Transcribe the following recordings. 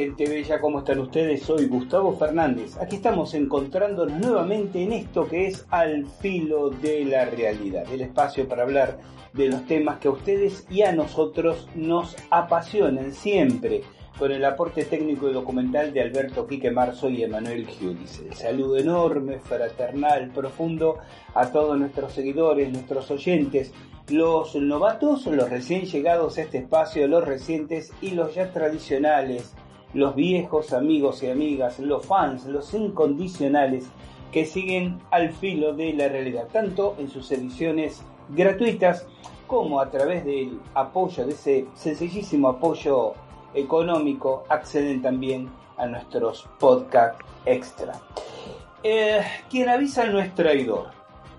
Gente bella, ¿cómo están ustedes? Soy Gustavo Fernández. Aquí estamos encontrándonos nuevamente en esto que es Al filo de la realidad, el espacio para hablar de los temas que a ustedes y a nosotros nos apasionan siempre, con el aporte técnico y documental de Alberto Quique Marzo y Emanuel Giudice. El saludo enorme, fraternal, profundo a todos nuestros seguidores, nuestros oyentes, los novatos, los recién llegados a este espacio, los recientes y los ya tradicionales, los viejos amigos y amigas, los fans, los incondicionales que siguen al filo de la realidad, tanto en sus ediciones gratuitas como a través del apoyo, de ese sencillísimo apoyo económico, acceden también a nuestros podcast extra. Eh, quien avisa no es traidor.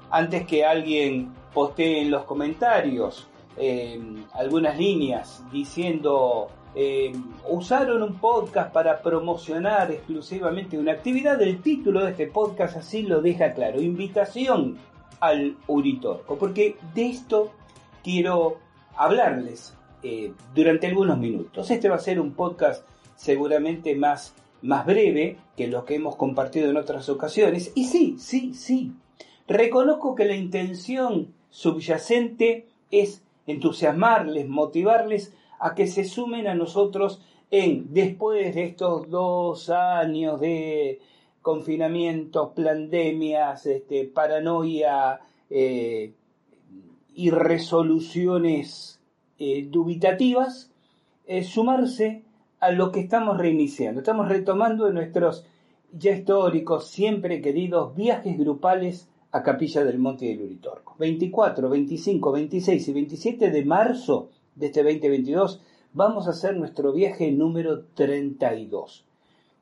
Antes que alguien postee en los comentarios eh, algunas líneas diciendo eh, usaron un podcast para promocionar exclusivamente una actividad, el título de este podcast así lo deja claro, invitación al Uritorco, porque de esto quiero hablarles eh, durante algunos minutos. Este va a ser un podcast seguramente más, más breve que los que hemos compartido en otras ocasiones. Y sí, sí, sí. Reconozco que la intención subyacente es entusiasmarles, motivarles a que se sumen a nosotros en, después de estos dos años de confinamientos, pandemias, este, paranoia eh, y resoluciones eh, dubitativas, eh, sumarse a lo que estamos reiniciando. Estamos retomando nuestros ya históricos, siempre queridos viajes grupales a Capilla del Monte del Uritorco. 24, 25, 26 y 27 de marzo de este 2022 vamos a hacer nuestro viaje número 32.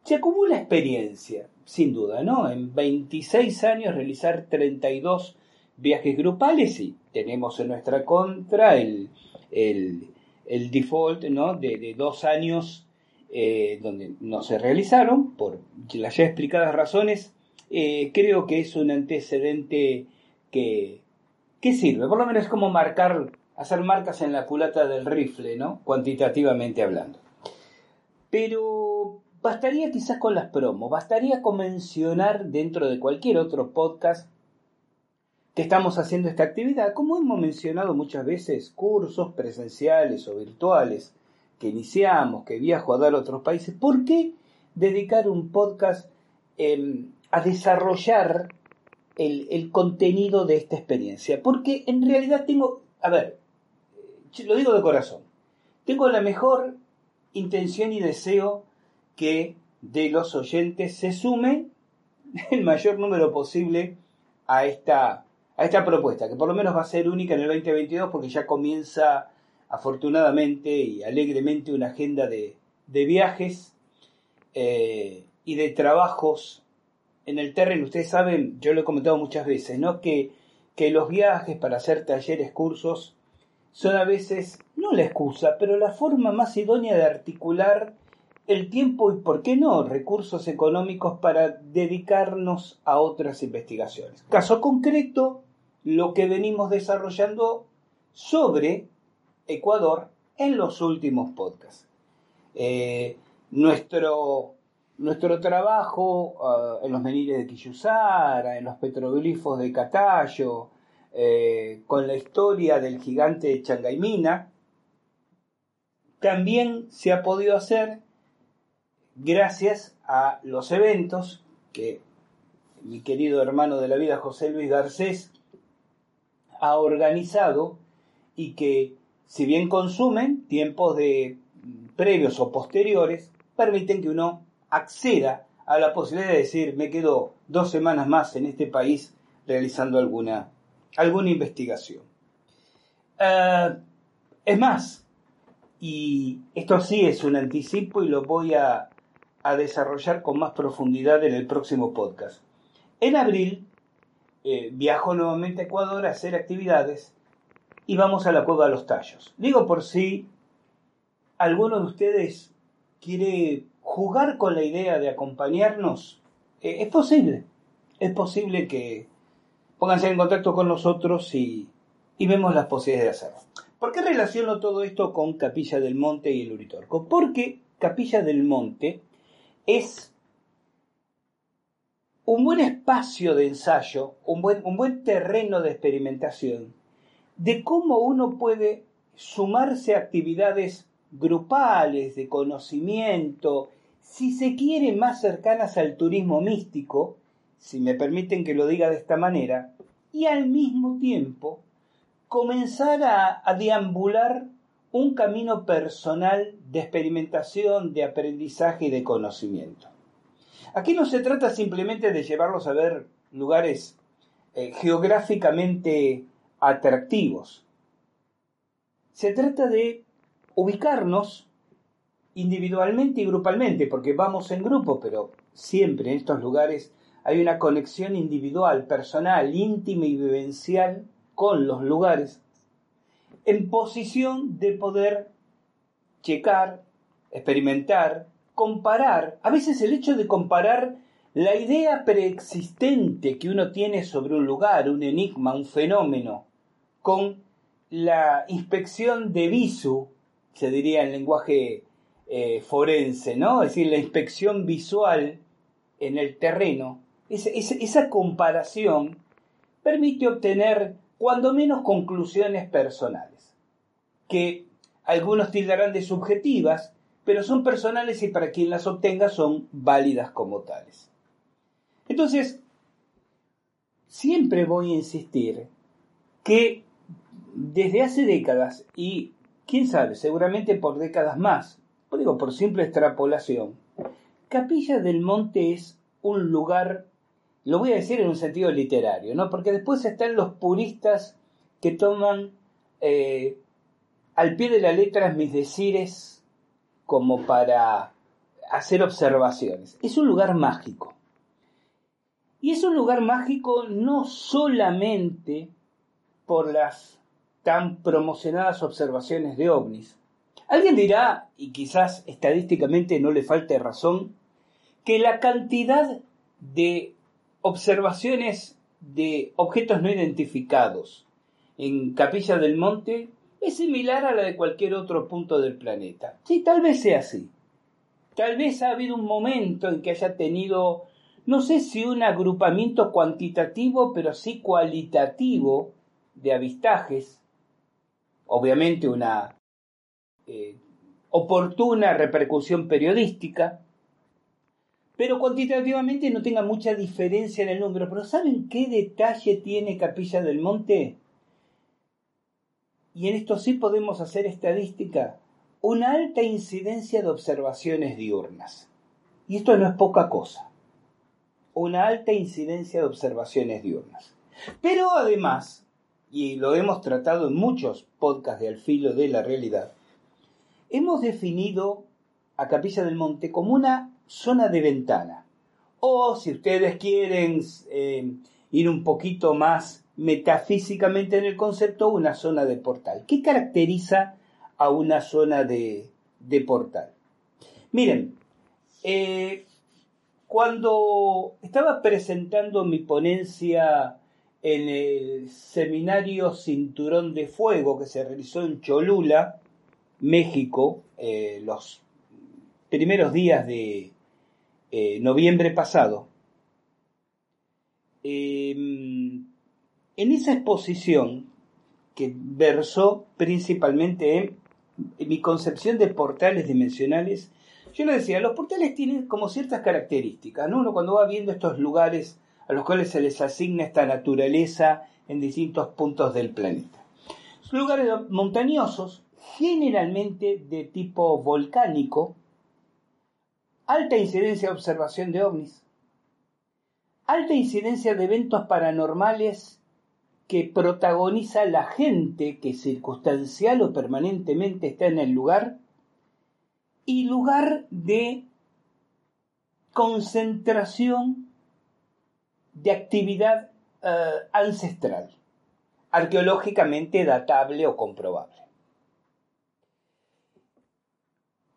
Se acumula experiencia, sin duda, ¿no? En 26 años realizar 32 viajes grupales y tenemos en nuestra contra el, el, default ¿no? de, dos años eh, donde no se realizaron, por las ya explicadas razones, eh, creo que es un antecedente que, que sirve, por lo menos como marcar, hacer marcas en la culata del rifle, ¿no? cuantitativamente hablando. Pero bastaría quizás con las promos, bastaría con mencionar dentro de cualquier otro podcast que estamos haciendo esta actividad, como hemos mencionado muchas veces, cursos presenciales o virtuales que iniciamos, que viajo a dar a otros países, ¿por qué dedicar un podcast em, a desarrollar el, contenido de esta experiencia? Porque en realidad tengo, a ver, lo digo de corazón, tengo la mejor intención y deseo que de los oyentes se sume el mayor número posible a esta a esta propuesta, que por lo menos va a ser única en el 2022 porque ya comienza afortunadamente y alegremente una agenda de, viajes eh, y de trabajos en el terreno. Ustedes saben, yo lo he comentado muchas veces, ¿no? Que, que los viajes para hacer talleres, cursos, son a veces, no la excusa, pero la forma más idónea de articular el tiempo y, por qué no, recursos económicos para dedicarnos a otras investigaciones. Caso concreto, lo que venimos desarrollando sobre Ecuador en los últimos podcasts. Eh, nuestro, nuestro trabajo ah, en los meniles de Quillusara, en los petroglifos de Catayo, eh, con la historia del gigante de Changaimina, también se ha podido hacer gracias a los eventos que mi querido hermano de la vida José Luis Garcés, ha organizado y que si bien consumen tiempos de previos o posteriores, permiten que uno acceda a la posibilidad de decir, me quedo dos semanas más en este país realizando alguna, alguna investigación. Eh, es más, y esto sí es un anticipo y lo voy a, desarrollar con más profundidad en el próximo podcast. En abril eh, viajo nuevamente a Ecuador a hacer actividades y vamos a la Cueva de los Tallos. Digo por si alguno de ustedes quiere jugar con la idea de acompañarnos, eh, es posible. Es posible que pónganse en contacto con nosotros y, y vemos las posibilidades de hacerlo. ¿Por qué relaciono todo esto con Capilla del Monte y el Uritorco? Porque Capilla del Monte es un buen espacio de ensayo, un buen, un buen terreno de experimentación de cómo uno puede sumarse a actividades grupales, de conocimiento, si se quiere más cercanas al turismo místico, si me permiten que lo diga de esta manera, y al mismo tiempo comenzar a, deambular un camino personal de experimentación, de aprendizaje y de conocimiento. Aquí no se trata simplemente de llevarlos a ver lugares eh, geográficamente atractivos. Se trata de ubicarnos individualmente y grupalmente, porque vamos en grupo, pero siempre en estos lugares hay una conexión individual, personal, íntima y vivencial con los lugares, en posición de poder checar, experimentar, comparar. A veces el hecho de comparar la idea preexistente que uno tiene sobre un lugar, un enigma, un fenómeno, con la inspección de visu, se diría en lenguaje eh, forense, ¿no? Es decir, la inspección visual en el terreno, esa comparación permite obtener cuando menos conclusiones personales, que algunos tildarán de subjetivas, pero son personales y para quien las obtenga son válidas como tales. Entonces, siempre voy a insistir que desde hace décadas, y quién sabe, seguramente por décadas más, digo por simple extrapolación, Capilla del Monte es un lugar, lo voy a decir en un sentido literario, ¿no? Porque después están los puristas que toman eh, al pie de la letra mis decires como para hacer observaciones. Es un lugar mágico. Y es un lugar mágico no solamente por las tan promocionadas observaciones de ovnis. Alguien dirá, y quizás estadísticamente no le falte razón, que la cantidad de observaciones de objetos no identificados en Capilla del Monte es similar a la de cualquier otro punto del planeta. Sí, tal vez sea así. Tal vez ha habido un momento en que haya tenido, no sé si un agrupamiento cuantitativo, pero sí cualitativo de avistajes obviamente una eh, oportuna repercusión periodística, pero cuantitativamente no tenga mucha diferencia en el número. Pero ¿saben qué detalle tiene Capilla del Monte? Y en esto sí podemos hacer estadística. Una alta incidencia de observaciones diurnas. Y esto no es poca cosa. Una alta incidencia de observaciones diurnas. Pero además, y lo hemos tratado en muchos podcasts de Al filo de la realidad, hemos definido a Capilla del Monte como una zona de ventana. O si ustedes quieren eh, ir un poquito más metafísicamente en el concepto, una zona de portal. ¿Qué caracteriza a una zona de, portal? Miren, eh, cuando estaba presentando mi ponencia en el seminario Cinturón de Fuego que se realizó en Cholula, México, eh, los primeros días de eh, noviembre pasado. Em, en esa exposición, que versó principalmente en, mi concepción de portales dimensionales, yo le decía, los portales tienen como ciertas características, ¿no? Uno cuando va viendo estos lugares a los cuales se les asigna esta naturaleza en distintos puntos del planeta. Son lugares montañosos, generalmente de tipo volcánico, alta incidencia de observación de ovnis, alta incidencia de eventos paranormales que protagoniza la gente que circunstancial o permanentemente está en el lugar y lugar de concentración de actividad eh, ancestral, arqueológicamente datable o comprobable.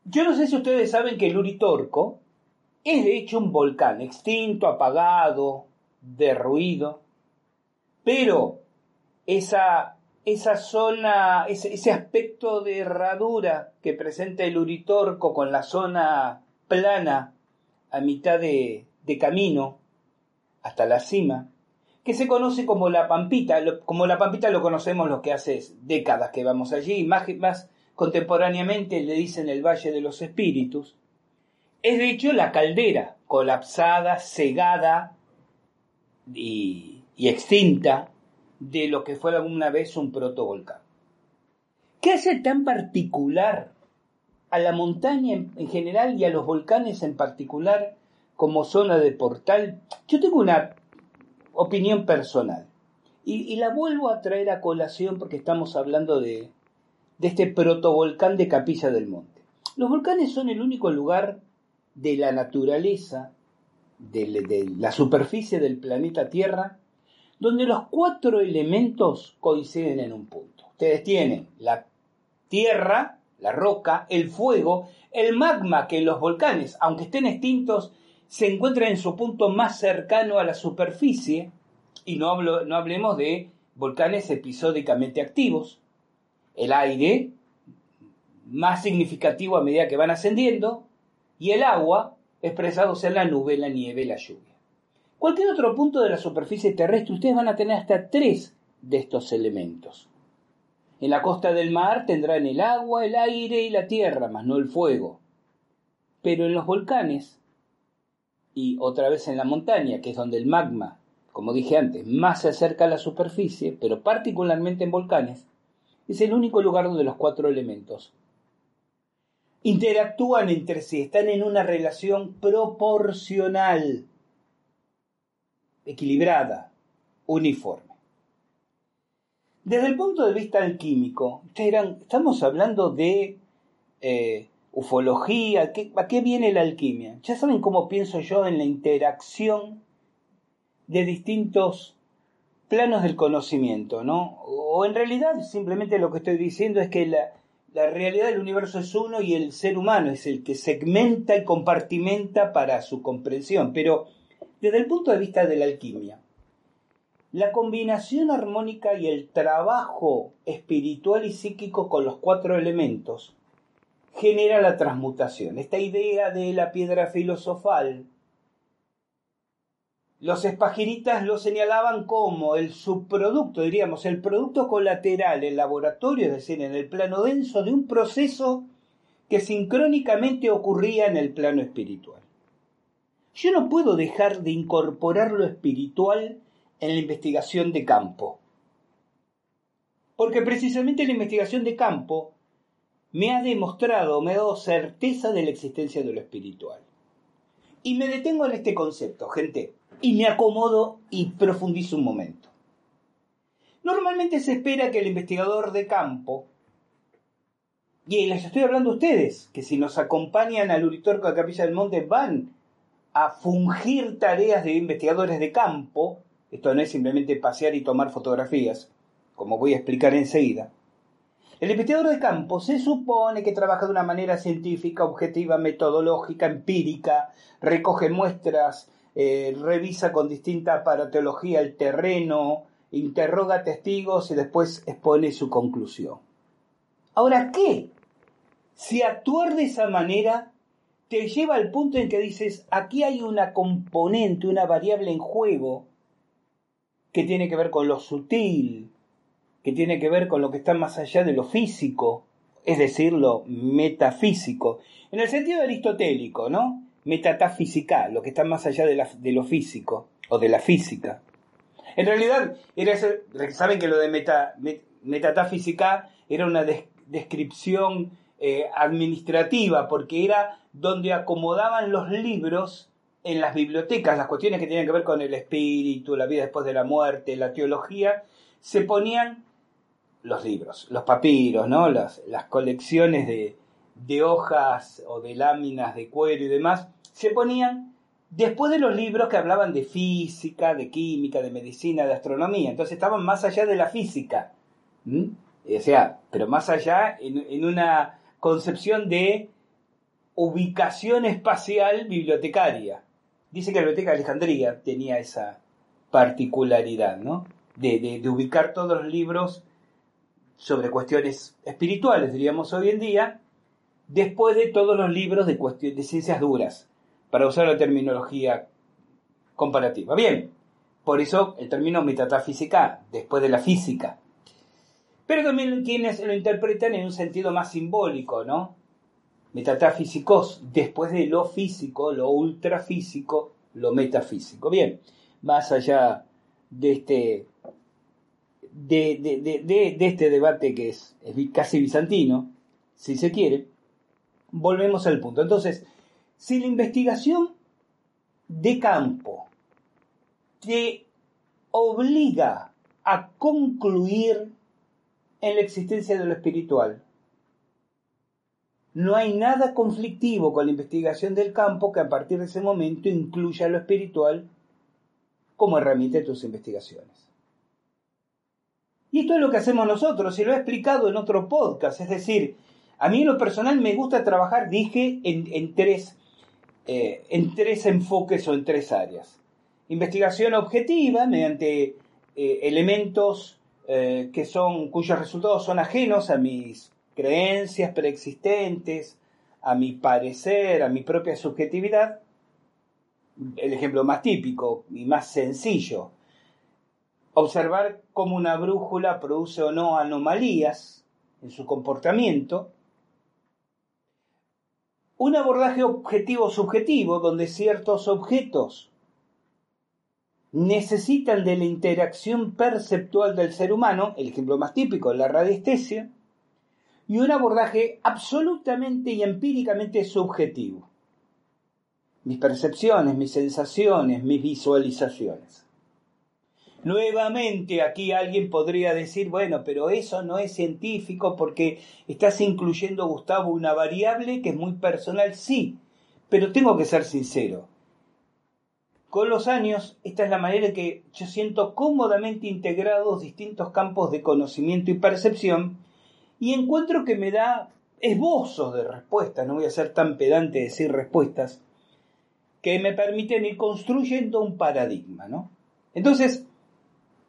Yo no sé si ustedes saben que el Uritorco es de hecho un volcán extinto, apagado, derruido, pero esa, esa zona, ese, aspecto de herradura que presenta el Uritorco con la zona plana a mitad de, camino hasta la cima, que se conoce como la Pampita, como la Pampita lo conocemos los que hace décadas que vamos allí, más contemporáneamente le dicen el Valle de los Espíritus, es de hecho la caldera colapsada, cegada y, extinta de lo que fue alguna vez un protovolcán. ¿Qué hace tan particular a la montaña en general y a los volcanes en particular como zona de portal? Yo tengo una opinión personal y, la vuelvo a traer a colación porque estamos hablando de, de este protovolcán de Capilla del Monte. Los volcanes son el único lugar de la naturaleza, de, la superficie del planeta Tierra, donde los cuatro elementos coinciden en un punto. Ustedes tienen la tierra, la roca, el fuego, el magma que en los volcanes, aunque estén extintos, se encuentran en su punto más cercano a la superficie, y no, hablo, no hablemos de volcanes episódicamente activos, el aire, más significativo a medida que van ascendiendo, y el agua, expresados en la nube, la nieve, la lluvia. Cualquier otro punto de la superficie terrestre, ustedes van a tener hasta tres de estos elementos. En la costa del mar tendrán el agua, el aire y la tierra, más no el fuego. Pero en los volcanes, y otra vez en la montaña, que es donde el magma, como dije antes, más se acerca a la superficie, pero particularmente en volcanes, es el único lugar donde los cuatro elementos interactúan entre sí, están en una relación proporcional, equilibrada, uniforme. Desde el punto de vista alquímico, ustedes estamos hablando de eh, ufología, ¿a qué viene la alquimia? Ya saben cómo pienso yo en la interacción de distintos planos del conocimiento, ¿no? O en realidad simplemente lo que estoy diciendo es que la, la realidad del universo es uno y el ser humano es el que segmenta y compartimenta para su comprensión. Pero desde el punto de vista de la alquimia, la combinación armónica y el trabajo espiritual y psíquico con los cuatro elementos genera la transmutación. Esta idea de la piedra filosofal los espagiritas lo señalaban como el subproducto, diríamos, el producto colateral en laboratorio, es decir, en el plano denso de un proceso que sincrónicamente ocurría en el plano espiritual. Yo no puedo dejar de incorporar lo espiritual en la investigación de campo, porque precisamente la investigación de campo me ha demostrado, me ha dado certeza de la existencia de lo espiritual. Y me detengo en este concepto, gente y me acomodo y profundizo un momento. Normalmente se espera que el investigador de campo, y les estoy hablando a ustedes, que si nos acompañan al Uritorco de Capilla del Monte van a fungir tareas de investigadores de campo, esto no es simplemente pasear y tomar fotografías, como voy a explicar enseguida. El investigador de campo se supone que trabaja de una manera científica, objetiva, metodológica, empírica, recoge muestras eh, revisa con distinta aparatología el terreno, interroga testigos y después expone su conclusión. Ahora, ¿qué? Si actuar de esa manera te lleva al punto en que dices, aquí hay una componente, una variable en juego que tiene que ver con lo sutil, que tiene que ver con lo que está más allá de lo físico, es decir, lo metafísico, en el sentido aristotélico, ¿no? Metafísica, lo que está más allá de, lo físico o de la física. En realidad, era saben que lo de meta, era una descripción eh, administrativa, porque era donde acomodaban los libros en las bibliotecas, las cuestiones que tenían que ver con el espíritu, la vida después de la muerte, la teología, se ponían los libros, los papiros, ¿no? las colecciones de, de hojas o de láminas de cuero y demás, se ponían después de los libros que hablaban de física, de química, de medicina, de astronomía. Entonces estaban más allá de la física. O sea, pero más allá en, una concepción de ubicación espacial bibliotecaria. Dice que la Biblioteca de Alejandría tenía esa particularidad, ¿no? De, de, de, ubicar todos los libros sobre cuestiones espirituales, diríamos hoy en día, después de todos los libros de, ciencias duras, para usar la terminología comparativa. Bien, por eso el término metafísica, después de la física. Pero también quienes lo interpretan en un sentido más simbólico, ¿no? Metafísicos, después de lo físico, lo ultrafísico, lo metafísico. Bien, más allá de este, de, este debate que es casi bizantino, si se quiere, volvemos al punto. Entonces, si la investigación de campo te obliga a concluir en la existencia de lo espiritual, no hay nada conflictivo con la investigación del campo que a partir de ese momento incluya lo espiritual como herramienta de tus investigaciones. Y esto es lo que hacemos nosotros, y lo he explicado en otro podcast, es decir, a mí en lo personal me gusta trabajar, dije, en, tres, eh, en tres enfoques o en tres áreas. Investigación objetiva mediante eh, elementos eh, que son, cuyos resultados son ajenos a mis creencias preexistentes, a mi parecer, a mi propia subjetividad. El ejemplo más típico y más sencillo, observar cómo una brújula produce o no anomalías en su comportamiento un abordaje objetivo-subjetivo donde ciertos objetos necesitan de la interacción perceptual del ser humano, el ejemplo más típico es la radiestesia, y un abordaje absolutamente y empíricamente subjetivo. Mis percepciones, mis sensaciones, mis visualizaciones. Nuevamente aquí alguien podría decir, bueno, pero eso no es científico porque estás incluyendo, Gustavo, una variable que es muy personal. Sí, pero tengo que ser sincero. Con los años, esta es la manera en que yo siento cómodamente integrados distintos campos de conocimiento y percepción y encuentro que me da esbozos de respuestas, no voy a ser tan pedante de decir respuestas, que me permiten ir construyendo un paradigma, ¿no? Entonces,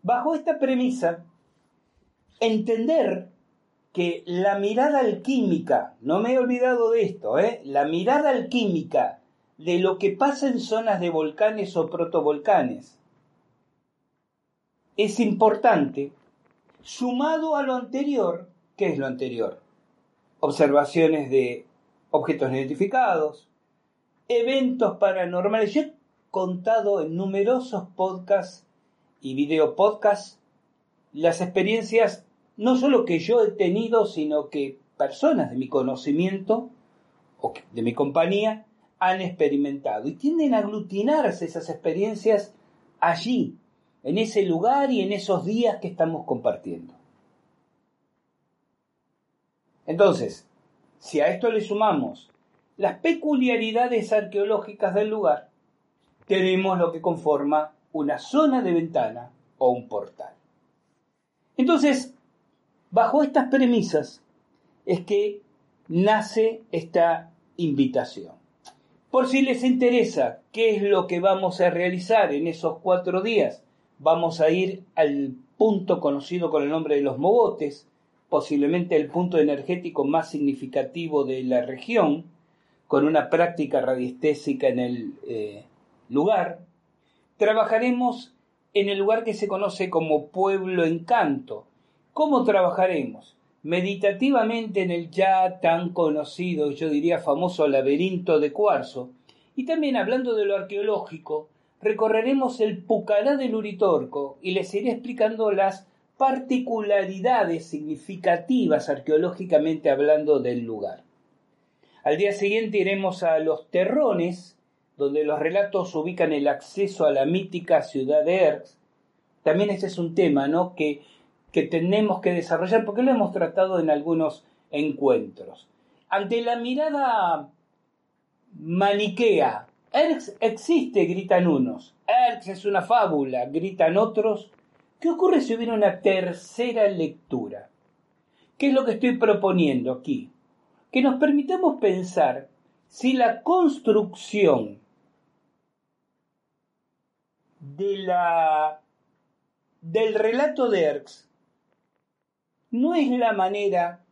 Bajo esta premisa, entender que la mirada alquímica, no me he olvidado de esto, ¿eh? la mirada alquímica de lo que pasa en zonas de volcanes o protovolcanes es importante, sumado a lo anterior, ¿qué es lo anterior? Observaciones de objetos identificados, eventos paranormales. Yo he contado en numerosos podcasts y video podcast las experiencias no solo que yo he tenido, sino que personas de mi conocimiento o de mi compañía han experimentado y tienden a aglutinarse esas experiencias allí, en ese lugar y en esos días que estamos compartiendo. Entonces, si a esto le sumamos las peculiaridades arqueológicas del lugar, tenemos lo que conforma una zona de ventana o un portal. Entonces, bajo estas premisas es que nace esta invitación. Por si les interesa qué es lo que vamos a realizar en esos cuatro días, vamos a ir al punto conocido con el nombre de los mogotes, posiblemente el punto energético más significativo de la región, con una práctica radiestésica en el eh, lugar, trabajaremos en el lugar que se conoce como Pueblo Encanto. ¿Cómo trabajaremos? Meditativamente en el ya tan conocido, yo diría famoso laberinto de cuarzo, Y también hablando de lo arqueológico, recorreremos el Pucará del Uritorco y les iré explicando las particularidades significativas arqueológicamente hablando del lugar. Al día siguiente iremos a Los Terrones, donde los relatos ubican el acceso a la mítica ciudad de Erx. También este es un tema ¿no? que, que tenemos que desarrollar porque lo hemos tratado en algunos encuentros. Ante la mirada maniquea, Erx existe, gritan unos. Erx es una fábula, gritan otros. ¿Qué ocurre si hubiera una tercera lectura? ¿Qué es lo que estoy proponiendo aquí? Que nos permitamos pensar si la construcción de la, del relato de Erx no es la manera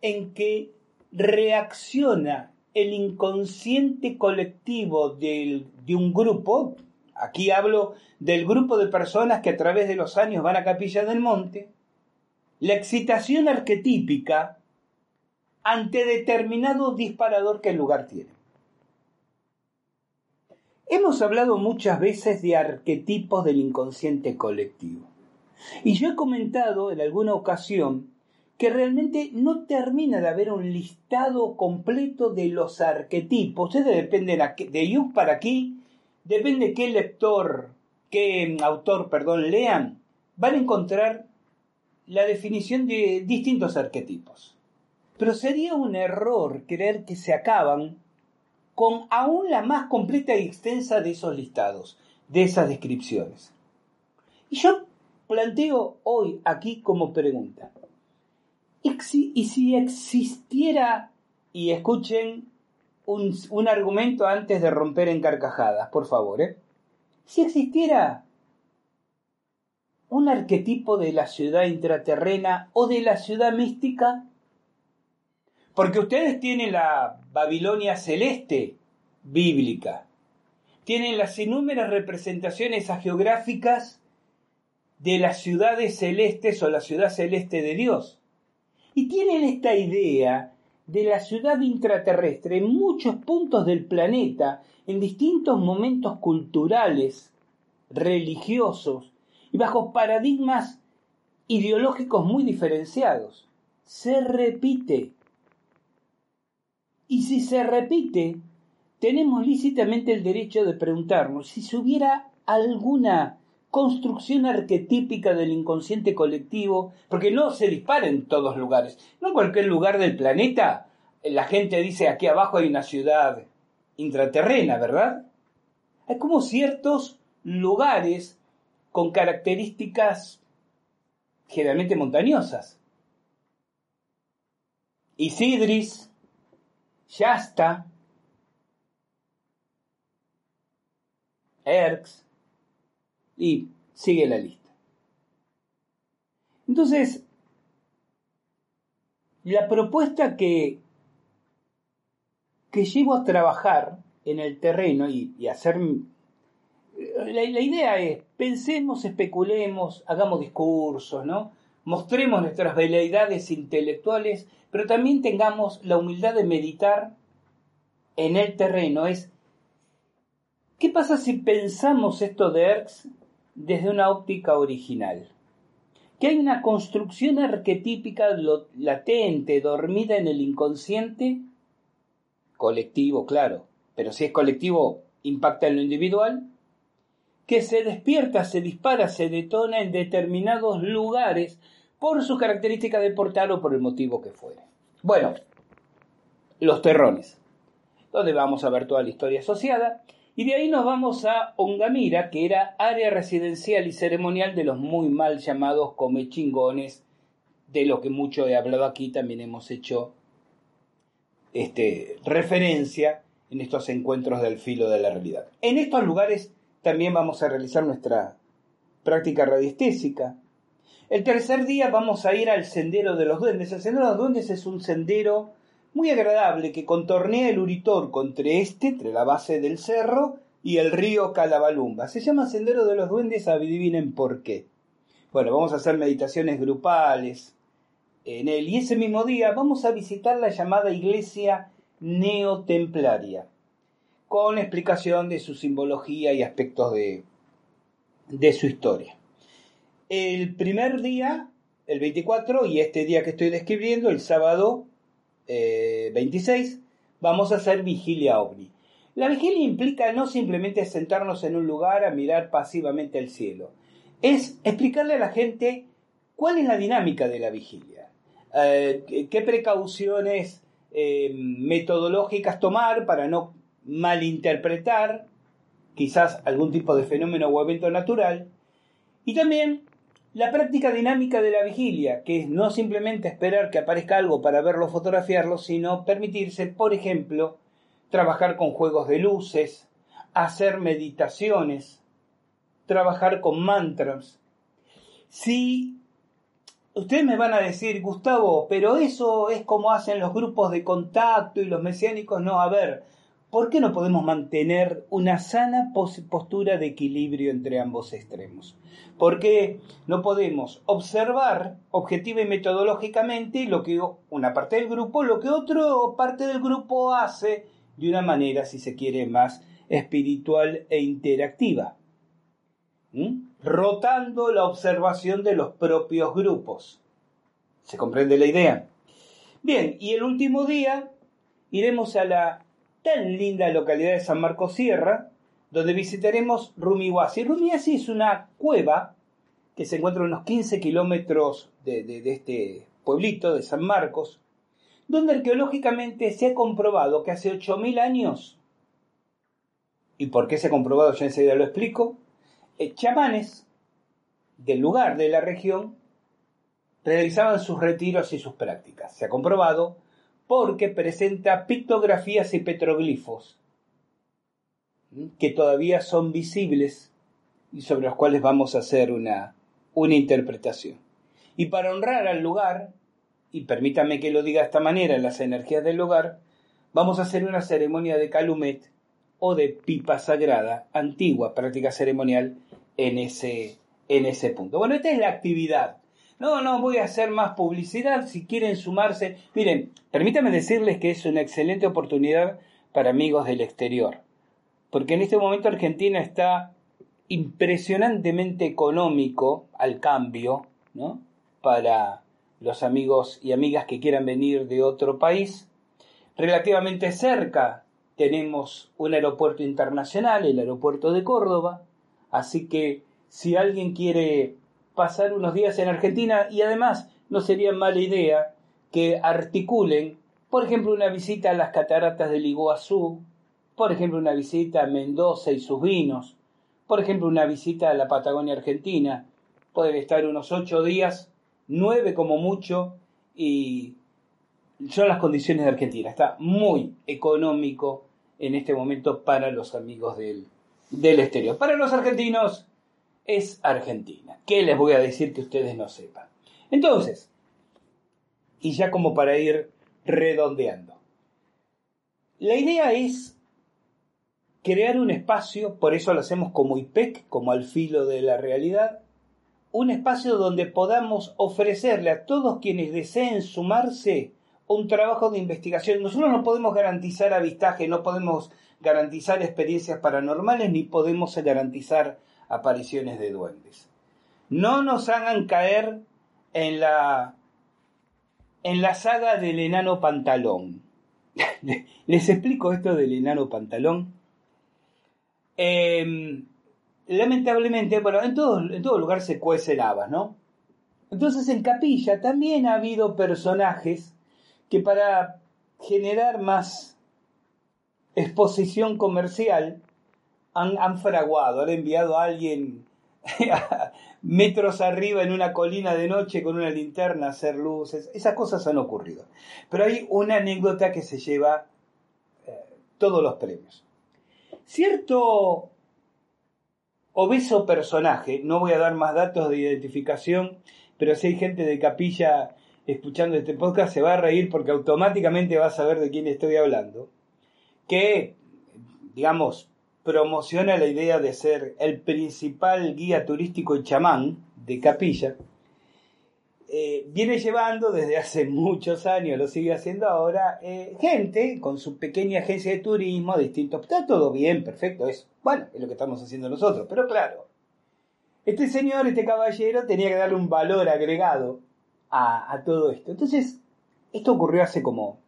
en que reacciona el inconsciente colectivo de un grupo, aquí hablo del grupo de personas que a través de los años van a Capilla del Monte, la excitación arquetípica ante determinado disparador que el lugar tiene. Hemos hablado muchas veces de arquetipos del inconsciente colectivo. Y yo he comentado en alguna ocasión que realmente no termina de haber un listado completo de los arquetipos. Ustedes dependen de Jung para aquí, depende qué lector, qué autor, perdón, lean, van a encontrar la definición de distintos arquetipos. Pero sería un error creer que se acaban con aún la más completa y extensa de esos listados, de esas descripciones. Y yo planteo hoy aquí como pregunta, y si existiera, y escuchen un, argumento antes de romper en carcajadas, por favor, ¿eh? si existiera un arquetipo de la ciudad intraterrena o de la ciudad mística, porque ustedes tienen la Babilonia celeste bíblica, tienen las inúmeras representaciones geográficas de las ciudades celestes o la ciudad celeste de Dios y tienen esta idea de la ciudad intraterrestre en muchos puntos del planeta, en distintos momentos culturales, religiosos y bajo paradigmas ideológicos muy diferenciados. Se repite. Y si se repite, tenemos lícitamente el derecho de preguntarnos si se hubiera alguna construcción arquetípica del inconsciente colectivo, porque no se dispara en todos lugares. No en cualquier lugar del planeta la gente dice aquí abajo hay una ciudad intraterrena, ¿verdad? Hay como ciertos lugares con características generalmente montañosas. Isidris, Shasta, Erx, y sigue la lista. Entonces, la propuesta que, que llevo a trabajar en el terreno y, hacer... La, la, idea es, pensemos, especulemos, hagamos discursos, ¿no? Mostremos nuestras veleidades intelectuales, pero también tengamos la humildad de meditar en el terreno. Es, ¿qué pasa si pensamos esto de Erx desde una óptica original. Que hay una construcción arquetípica latente, dormida en el inconsciente, colectivo, claro, pero si es colectivo, impacta en lo individual, que se despierta, se dispara, se detona en determinados lugares por su característica de portal o por el motivo que fuere. Bueno, los terrones, donde vamos a ver toda la historia asociada, y de ahí nos vamos a Ongamira, que era área residencial y ceremonial de los muy mal llamados comechingones, de lo que mucho he hablado aquí, también hemos hecho este, referencia en estos encuentros del filo de la realidad. En estos lugares también vamos a realizar nuestra práctica radiestésica. El tercer día vamos a ir al Sendero de los Duendes. El Sendero de los Duendes es un sendero muy agradable que contornea el Uritorco entre este, entre la base del cerro, y el río Calabalumba. Se llama Sendero de los Duendes, adivinen por qué. Bueno, vamos a hacer meditaciones grupales en él. Y ese mismo día vamos a visitar la llamada iglesia neotemplaria, con explicación de su simbología y aspectos de, de su historia. El primer día, el 24, y este día que estoy describiendo, el sábado 26, eh, vamos a hacer vigilia ovni. La vigilia implica no simplemente sentarnos en un lugar a mirar pasivamente el cielo, es explicarle a la gente cuál es la dinámica de la vigilia, eh, qué precauciones eh, metodológicas tomar para no malinterpretar quizás algún tipo de fenómeno o evento natural, y también la práctica dinámica de la vigilia, que es no simplemente esperar que aparezca algo para verlo fotografiarlo, sino permitirse, por ejemplo, trabajar con juegos de luces, hacer meditaciones, trabajar con mantras. Si ustedes me van a decir, Gustavo, pero eso es como hacen los grupos de contacto y los mesiánicos, no, a ver, ¿por qué no podemos mantener una sana postura de equilibrio entre ambos extremos? ¿Por qué no podemos observar objetiva y metodológicamente lo que una parte del grupo, lo que otra parte del grupo hace de una manera, si se quiere, más espiritual e interactiva? Rotando la observación de los propios grupos. ¿Se comprende la idea? Bien, y el último día iremos a la tan linda localidad de San Marcos Sierra, donde visitaremos Rumihuasi. Rumihuasi es una cueva que se encuentra a unos 15 kilómetros de, este pueblito de San Marcos, donde arqueológicamente se ha comprobado que hace 8.000 años, ¿y por qué se ha comprobado? Ya enseguida lo explico, eh, chamanes del lugar, de la región, realizaban sus retiros y sus prácticas. Se ha comprobado porque presenta pictografías y petroglifos que todavía son visibles y sobre los cuales vamos a hacer una, una interpretación. Y para honrar al lugar, y permítame que lo diga de esta manera, las energías del lugar, vamos a hacer una ceremonia de calumet o de pipa sagrada, antigua práctica ceremonial en ese, en ese punto. Bueno, esta es la actividad no, no, voy a hacer más publicidad si quieren sumarse. Miren, permítanme decirles que es una excelente oportunidad para amigos del exterior. Porque en este momento Argentina está impresionantemente económico al cambio, ¿no? Para los amigos y amigas que quieran venir de otro país. Relativamente cerca tenemos un aeropuerto internacional, el aeropuerto de Córdoba. Así que si alguien quiere pasar unos días en Argentina y además no sería mala idea que articulen, por ejemplo, una visita a las cataratas del Iguazú, por ejemplo, una visita a Mendoza y sus vinos, por ejemplo, una visita a la Patagonia Argentina. Pueden estar unos ocho días, nueve como mucho, y son las condiciones de Argentina. Está muy económico en este momento para los amigos del, del exterior. Para los argentinos, es Argentina. ¿Qué les voy a decir que ustedes no sepan? Entonces, y ya como para ir redondeando, la idea es crear un espacio, por eso lo hacemos como IPEC, como al filo de la realidad, un espacio donde podamos ofrecerle a todos quienes deseen sumarse un trabajo de investigación. Nosotros no podemos garantizar avistaje, no podemos garantizar experiencias paranormales, ni podemos garantizar apariciones de duendes. No nos hagan caer en la en la saga del enano pantalón. Les explico esto del enano pantalón. Em, lamentablemente, bueno, en todo, en todo lugar se cuecen habas, ¿no? Entonces en Capilla también ha habido personajes que para generar más exposición comercial han, fraguado, han enviado a alguien metros arriba en una colina de noche con una linterna a hacer luces. Esas cosas han ocurrido. Pero hay una anécdota que se lleva eh, todos los premios. Cierto obeso personaje, no voy a dar más datos de identificación, pero si hay gente de capilla escuchando este podcast se va a reír porque automáticamente va a saber de quién estoy hablando, que, digamos, promociona la idea de ser el principal guía turístico y chamán de Capilla, eh, viene llevando desde hace muchos años, lo sigue haciendo ahora, eh, gente con su pequeña agencia de turismo, distintos. Está todo bien, perfecto, es bueno, es lo que estamos haciendo nosotros, pero claro, este señor, este caballero, tenía que darle un valor agregado a, a todo esto. Entonces, esto ocurrió hace como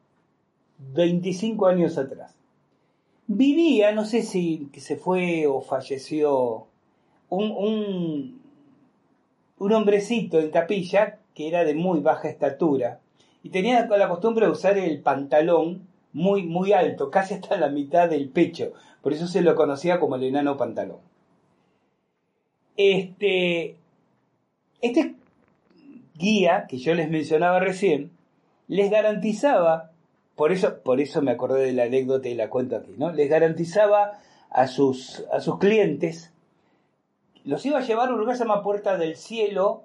25 años atrás. Vivía, no sé si se fue o falleció, un, un, un hombrecito en capilla que era de muy baja estatura y tenía la costumbre de usar el pantalón muy, muy alto, casi hasta la mitad del pecho. Por eso se lo conocía como el enano pantalón. Este, este guía que yo les mencionaba recién les garantizaba, por eso, por eso me acordé de la anécdota y la cuento aquí, ¿no? Les garantizaba a sus, a sus clientes, los iba a llevar a un lugar que se llama Puerta del Cielo,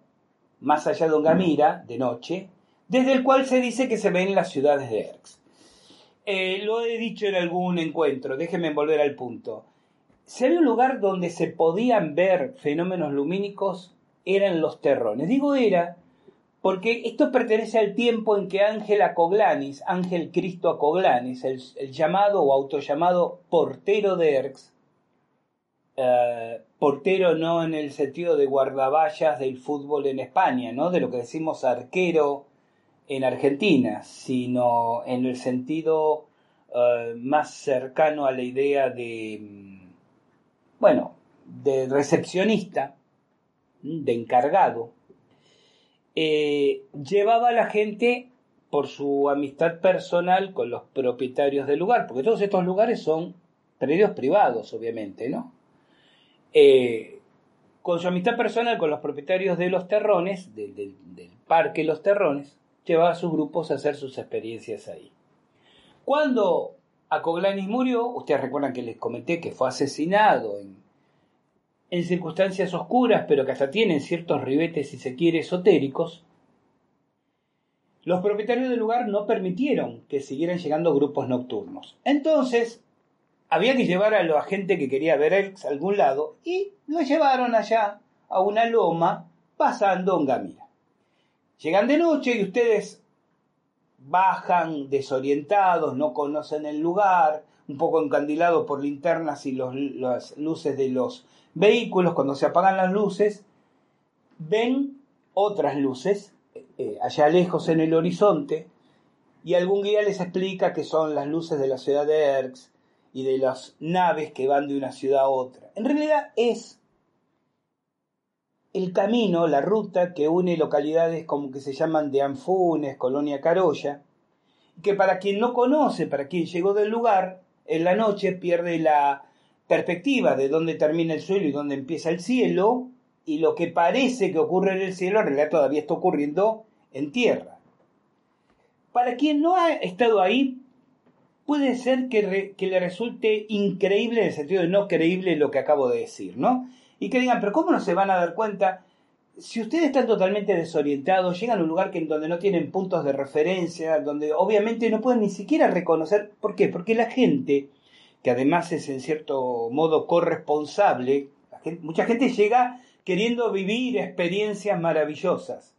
más allá de Ongamira, de noche, desde el cual se dice que se ven las ciudades de Erx. Eh, lo he dicho en algún encuentro, déjenme volver al punto. Si había un lugar donde se podían ver fenómenos lumínicos, eran los terrones. Digo era porque esto pertenece al tiempo en que Ángel Acoglanis, Ángel Cristo Acoglanis, el, llamado o autollamado portero de Erx, eh, portero no en el sentido de guardaballas del fútbol en España, ¿no? de lo que decimos arquero en Argentina, sino en el sentido eh, más cercano a la idea de, mm, bueno, de recepcionista, de encargado, eh, llevaba a la gente por su amistad personal con los propietarios del lugar, porque todos estos lugares son predios privados, obviamente, ¿no? Eh, con su amistad personal con los propietarios de los terrones, del parque Los Terrones, llevaba a sus grupos a hacer sus experiencias ahí. Cuando Acoglanis murió, ustedes recuerdan que les comenté que fue asesinado en en circunstancias oscuras, pero que hasta tienen ciertos ribetes, si se quiere, esotéricos, los propietarios del lugar no permitieron que siguieran llegando grupos nocturnos. Entonces, había que llevar a la gente que quería ver a algún lado y lo llevaron allá a una loma pasando un gamira. Llegan de noche y ustedes bajan desorientados, no conocen el lugar, un poco encandilados por linternas y las luces de los vehículos, cuando se apagan las luces, ven otras luces eh, allá lejos en el horizonte y algún guía les explica que son las luces de la ciudad de Erx y de las naves que van de una ciudad a otra. En realidad es el camino, la ruta que une localidades como que se llaman de Anfunes, Colonia Carolla, que para quien no conoce, para quien llegó del lugar, en la noche pierde la perspectiva de dónde termina el suelo y dónde empieza el cielo, y lo que parece que ocurre en el cielo en realidad todavía está ocurriendo en tierra. Para quien no ha estado ahí, puede ser que, le resulte increíble en el sentido de no creíble lo que acabo de decir, ¿no? Y que digan, pero ¿cómo no se van a dar cuenta? Si ustedes están totalmente desorientados, llegan a un lugar que, donde no tienen puntos de referencia, donde obviamente no pueden ni siquiera reconocer, ¿por qué? Porque la gente que además es en cierto modo corresponsable. mucha gente llega queriendo vivir experiencias maravillosas.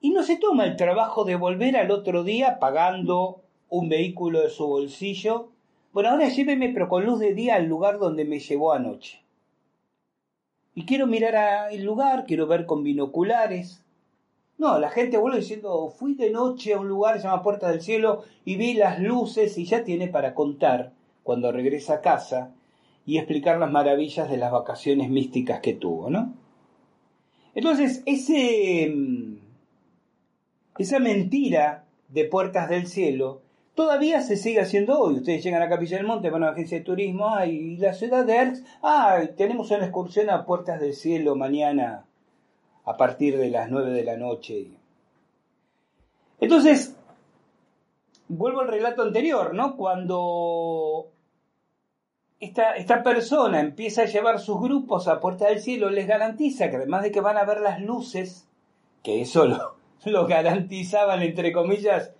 Y no se toma el trabajo de volver al otro día pagando un vehículo de su bolsillo. Bueno, ahora lléveme pero con luz de día al lugar donde me llevó anoche. Y quiero mirar el lugar, quiero ver con binoculares. No, la gente vuelve diciendo, fui de noche a un lugar se llama Puerta del Cielo y vi las luces y ya tiene para contar cuando regresa a casa y explicar las maravillas de las vacaciones místicas que tuvo, ¿no? Entonces, ese, mm, esa mentira de puertas del cielo todavía se sigue haciendo hoy. Ustedes llegan a Capilla del Monte, van a una agencia de turismo, ah, y la ciudad de Erx, ah, tenemos una excursión a puertas del cielo mañana a partir de las 9 de la noche. Entonces, vuelvo al relato anterior, ¿no? Cuando esta, persona empieza a llevar sus grupos a Puerta del Cielo, les garantiza que además de que van a ver las luces, que eso lo, lo garantizaban, entre comillas,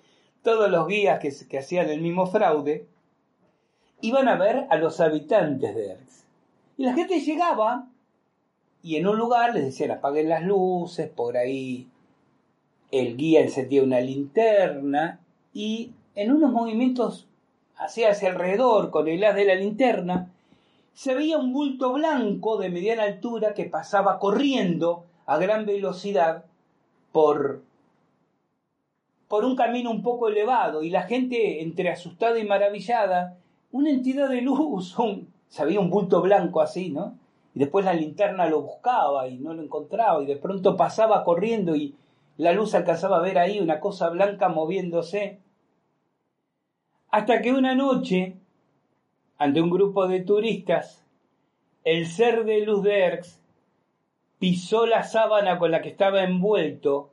todos los guías que, hacían el mismo fraude, iban a ver a los habitantes de Erx. Y la gente llegaba y en un lugar les decían apaguen las luces, por ahí el guía encendía una linterna y en unos movimientos hacia hacia alrededor con el haz de la linterna, se veía un bulto blanco de mediana altura que pasaba corriendo a gran velocidad por, por un camino un poco elevado y la gente entre asustada y maravillada, una entidad de luz, un, se veía un bulto blanco así, ¿no? Y después la linterna lo buscaba y no lo encontraba y de pronto pasaba corriendo y la luz alcanzaba a ver ahí una cosa blanca moviéndose. Hasta que una noche, ante un grupo de turistas, el ser de luz de Erx pisó la sábana con la que estaba envuelto,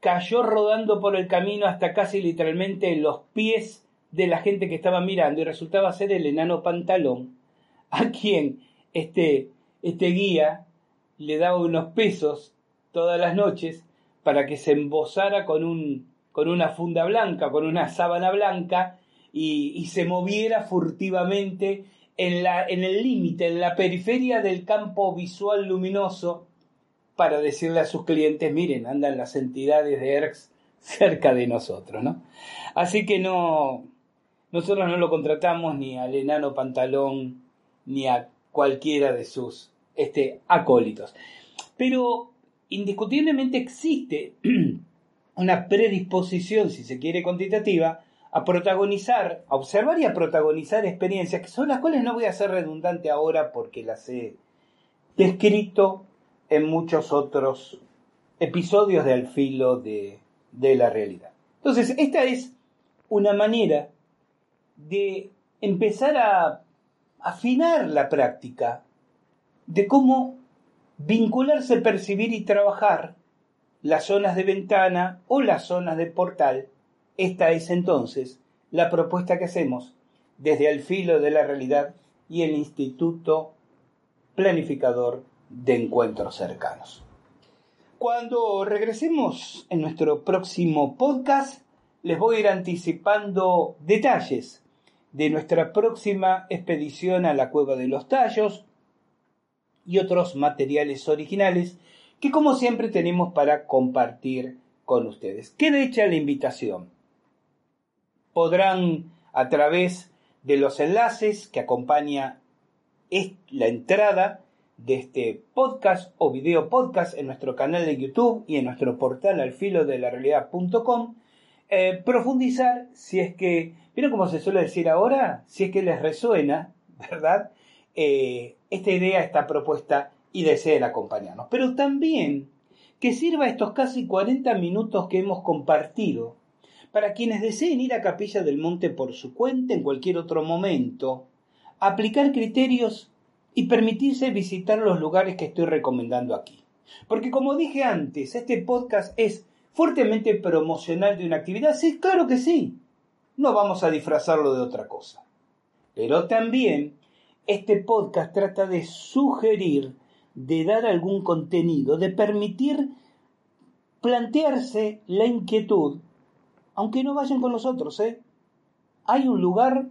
cayó rodando por el camino hasta casi literalmente los pies de la gente que estaba mirando y resultaba ser el enano pantalón, a quien este, este guía le daba unos pesos todas las noches para que se embosara con, un, con una funda blanca, con una sábana blanca y, y se moviera furtivamente en, la, en el límite, en la periferia del campo visual luminoso para decirle a sus clientes, miren, andan las entidades de ERX cerca de nosotros, ¿no? Así que no, nosotros no lo contratamos ni al enano pantalón ni a cualquiera de sus este, acólitos. Pero indiscutiblemente existe una predisposición, si se quiere, cuantitativa a protagonizar, a observar y a protagonizar experiencias que son las cuales no voy a ser redundante ahora porque las he descrito en muchos otros episodios de Al filo de, de la realidad. Entonces, esta es una manera de empezar a afinar la práctica de cómo vincularse, percibir y trabajar las zonas de ventana o las zonas de portal. Esta es entonces la propuesta que hacemos desde el filo de la realidad y el Instituto Planificador de Encuentros Cercanos. Cuando regresemos en nuestro próximo podcast, les voy a ir anticipando detalles de nuestra próxima expedición a la Cueva de los Tallos y otros materiales originales que como siempre tenemos para compartir con ustedes. Queda hecha la invitación. Podrán a través de los enlaces que acompaña la entrada de este podcast o video podcast en nuestro canal de YouTube y en nuestro portal alfilodelarealidad.com eh, profundizar si es que, ¿vieron cómo se suele decir ahora? Si es que les resuena, ¿verdad? Eh, esta idea, esta propuesta y deseen acompañarnos. Pero también que sirva estos casi 40 minutos que hemos compartido para quienes deseen ir a Capilla del Monte por su cuenta en cualquier otro momento, aplicar criterios y permitirse visitar los lugares que estoy recomendando aquí. Porque como dije antes, este podcast es fuertemente promocional de una actividad? Sí, claro que sí. No vamos a disfrazarlo de otra cosa. Pero también este podcast trata de sugerir, de dar algún contenido, de permitir plantearse la inquietud, aunque no vayan con nosotros, ¿eh? Hay un lugar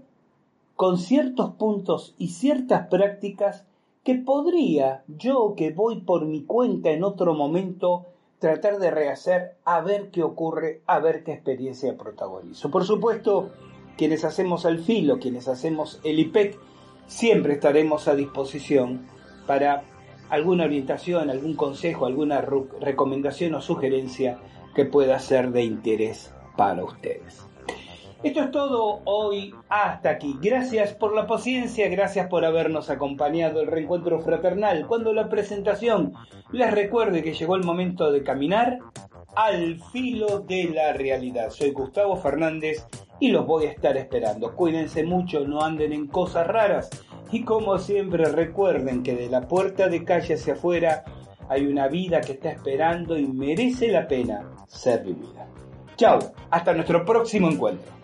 con ciertos puntos y ciertas prácticas que podría yo que voy por mi cuenta en otro momento tratar de rehacer, a ver qué ocurre, a ver qué experiencia protagonizo. Por supuesto, quienes hacemos el filo, quienes hacemos el IPEC, siempre estaremos a disposición para alguna orientación, algún consejo, alguna recomendación o sugerencia que pueda ser de interés para ustedes. Esto es todo hoy hasta aquí. Gracias por la paciencia, gracias por habernos acompañado el reencuentro fraternal. Cuando la presentación les recuerde que llegó el momento de caminar al filo de la realidad. Soy Gustavo Fernández y los voy a estar esperando. Cuídense mucho, no anden en cosas raras y como siempre recuerden que de la puerta de calle hacia afuera hay una vida que está esperando y merece la pena ser vivida. Chao, hasta nuestro próximo encuentro.